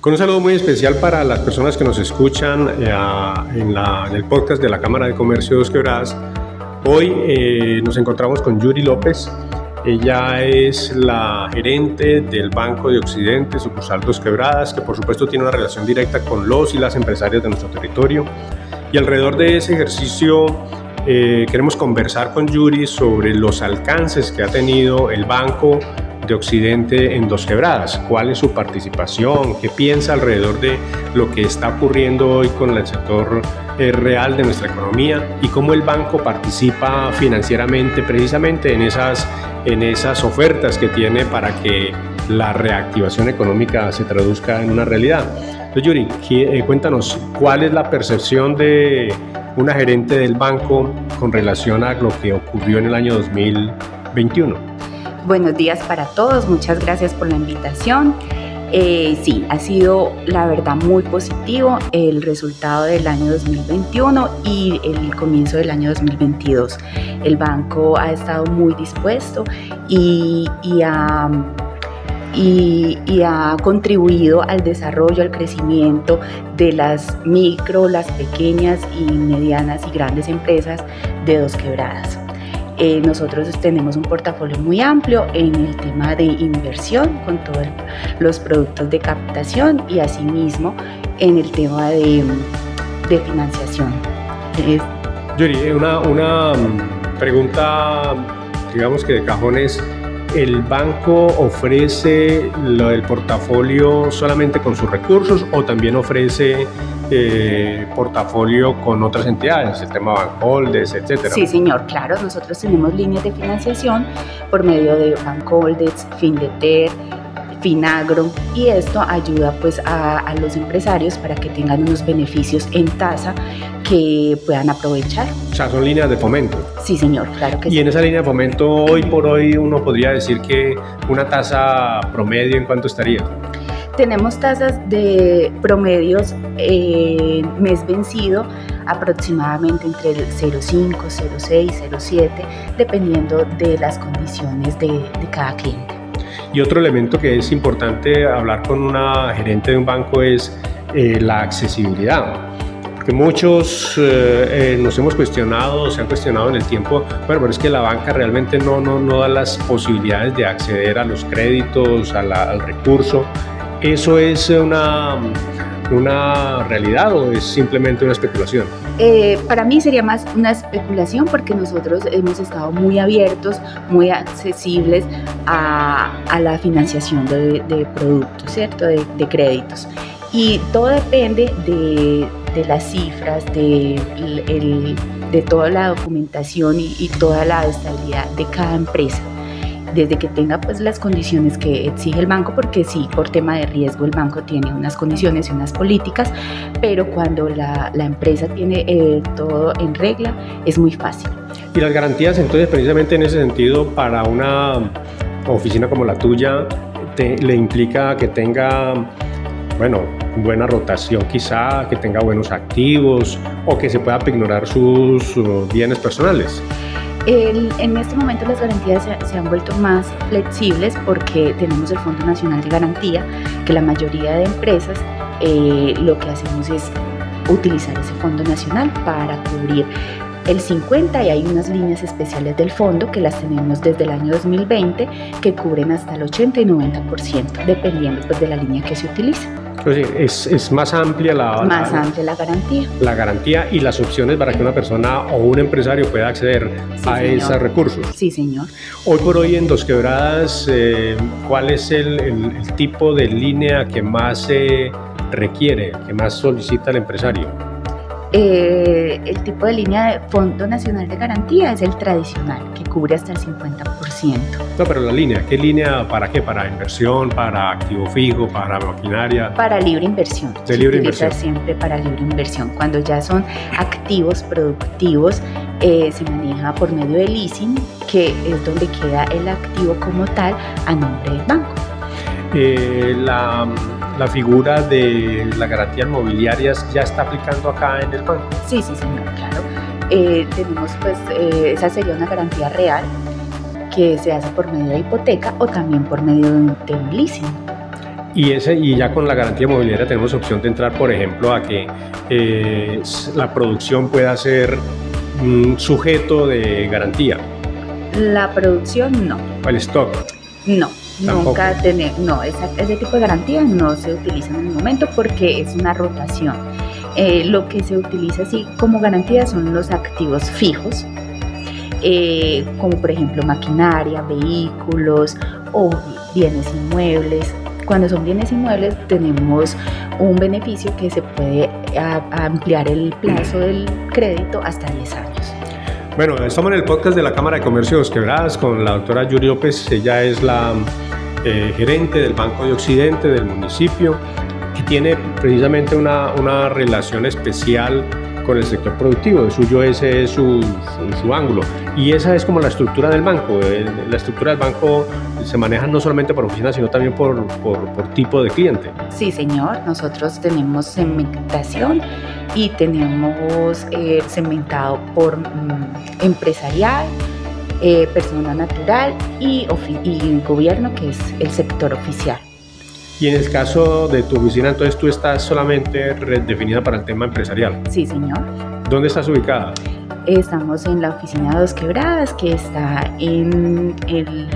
Con un saludo muy especial para las personas que nos escuchan eh, en, el podcast de la Cámara de Comercio de Dos Quebradas. Hoy eh, nos encontramos con Yuri López. Ella es la gerente del Banco de Occidente, sucursal Dos Quebradas, que por supuesto tiene una relación directa con los y las empresarias de nuestro territorio. Y alrededor de ese ejercicio eh, queremos conversar con Yuri sobre los alcances que ha tenido el banco de Occidente en Dos Quebradas, cuál es su participación, qué piensa alrededor de lo que está ocurriendo hoy con el sector eh, real de nuestra economía y cómo el banco participa financieramente precisamente en esas, en esas ofertas que tiene para que la reactivación económica se traduzca en una realidad. Entonces, Yuri, eh, cuéntanos cuál es la percepción de una gerente del banco con relación a lo que ocurrió en el año 2021. Buenos días para todos, muchas gracias por la invitación. Eh, sí, ha sido la verdad muy positivo el resultado del año 2021 y el comienzo del año 2022. El banco ha estado muy dispuesto y, ha y, ha contribuido al desarrollo, al crecimiento de las micro, las pequeñas y medianas y grandes empresas de Dos Quebradas. Eh, nosotros tenemos un portafolio muy amplio en el tema de inversión con todos los productos de captación y asimismo en el tema de, financiación. Yuri, una, una mm, pregunta, digamos que de cajones el banco ofrece lo del portafolio solamente con sus recursos o también ofrece eh, portafolio con otras entidades, el tema Bancoldes, etcétera. Sí, señor, claro, nosotros tenemos líneas de financiación por medio de Bancoldes, Findeter, Finagro y esto ayuda pues a, los empresarios para que tengan unos beneficios en tasa que puedan aprovechar. O sea, son líneas de fomento. Sí, señor, claro que y sí. Y en esa línea de fomento, hoy por hoy, uno podría decir que una tasa promedio, ¿en cuánto estaría? Tenemos tasas de promedios eh, mes vencido aproximadamente entre el 0,5, 0,6, 0,7, dependiendo de las condiciones de, de cada cliente. Y otro elemento que es importante hablar con una gerente de un banco es eh, la accesibilidad. Porque muchos eh, eh, nos hemos cuestionado, se han cuestionado en el tiempo, bueno, pero es que la banca realmente no, no, no da las posibilidades de acceder a los créditos, al recurso. Eso es una una realidad o es simplemente una especulación? Eh, para mí sería más una especulación porque nosotros hemos estado muy abiertos, muy accesibles a, la financiación de, productos, ¿cierto? De, créditos. Y todo depende de, las cifras, de, de toda la documentación y toda la estabilidad de cada empresa desde que tenga pues las condiciones que exige el banco, porque sí, por tema de riesgo el banco tiene unas condiciones y unas políticas, pero cuando la, la empresa tiene eh, todo en regla es muy fácil. Y las garantías entonces precisamente en ese sentido para una oficina como la tuya le implica que tenga, bueno, buena rotación quizá, que tenga buenos activos o que se pueda ignorar sus bienes personales en este momento las garantías se, han vuelto más flexibles porque tenemos el Fondo Nacional de Garantía, que la mayoría de empresas eh, lo que hacemos es utilizar ese Fondo Nacional para cubrir el 50 y hay unas líneas especiales del fondo que las tenemos desde el año 2020 que cubren hasta el 80 y 90% dependiendo pues, de la línea que se utilice. Pues es, es, más amplia la, más amplia la garantía. La garantía y las opciones para que una persona o un empresario pueda acceder a esos recursos. Sí, señor. Hoy por hoy en Dos Quebradas, eh, ¿cuál es el, el, tipo de línea que más se requiere, que más solicita el empresario? Eh, el tipo de línea de Fondo Nacional de Garantía es el tradicional, que cubre hasta el 50%. No, pero la línea, ¿qué línea para qué? ¿Para inversión, para activo fijo, para maquinaria? Para libre inversión. De libre inversión. siempre para libre inversión. Cuando ya son activos productivos, eh, se maneja por medio de leasing, que es donde queda el activo como tal a nombre del banco. Eh, la la figura de la garantía inmobiliaria ya está aplicando acá en el banco. Sí, sí, señor, claro. Eh, tenemos, pues, eh, esa sería una garantía real que se hace por medio de hipoteca o también por medio de un leasing. Y, ese, y ya con la garantía mobiliaria tenemos opción de entrar, por ejemplo, a que eh, la producción pueda ser un sujeto de garantía. La producción no. ¿O el stock? No, nunca tener, no, ese tipo de garantía no se utiliza en el momento porque es una rotación. Eh, lo que se utiliza así como garantía son los activos fijos, eh, como por ejemplo maquinaria, vehículos o bienes inmuebles. Cuando son bienes inmuebles tenemos un beneficio que se puede ampliar el plazo del crédito hasta 10 años. Bueno, estamos en el podcast de la Cámara de Comercio de Dos Quebradas con la doctora Yuri López. Ella es la eh, gerente del Banco de Occidente del municipio, que tiene precisamente una, una relación especial con el sector productivo, de suyo ese es su, su, ángulo. Y esa es como la estructura del banco. La estructura del banco se maneja no solamente por oficina, sino también por, por, por tipo de cliente. Sí, señor. Nosotros tenemos segmentación y tenemos eh, segmentado por mm, empresarial, eh, persona natural y, y gobierno, que es el sector oficial. Y en el caso de tu oficina, entonces tú estás solamente definida para el tema empresarial. Sí, señor. ¿Dónde estás ubicada? Estamos en la oficina Dos Quebradas, que está en el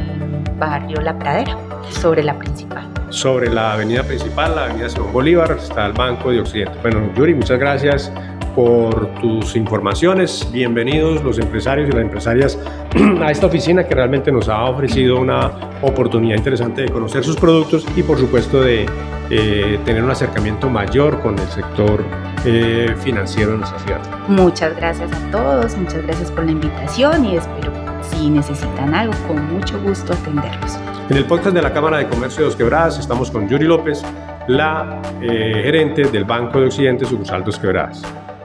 barrio La Pradera, sobre la principal. Sobre la avenida principal, la avenida Simón Bolívar, está el Banco de Occidente. Bueno, Yuri, muchas gracias por tus informaciones. Bienvenidos los empresarios y las empresarias a esta oficina que realmente nos ha ofrecido una oportunidad interesante de conocer sus productos y por supuesto de eh, tener un acercamiento mayor con el sector eh, financiero de nuestra ciudad. Muchas gracias a todos, muchas gracias por la invitación y espero si necesitan algo, con mucho gusto atenderlos. En el podcast de la Cámara de Comercio de Dos Quebradas estamos con Yuri López, la eh, gerente del Banco de Occidente, sucursal Dos Quebradas.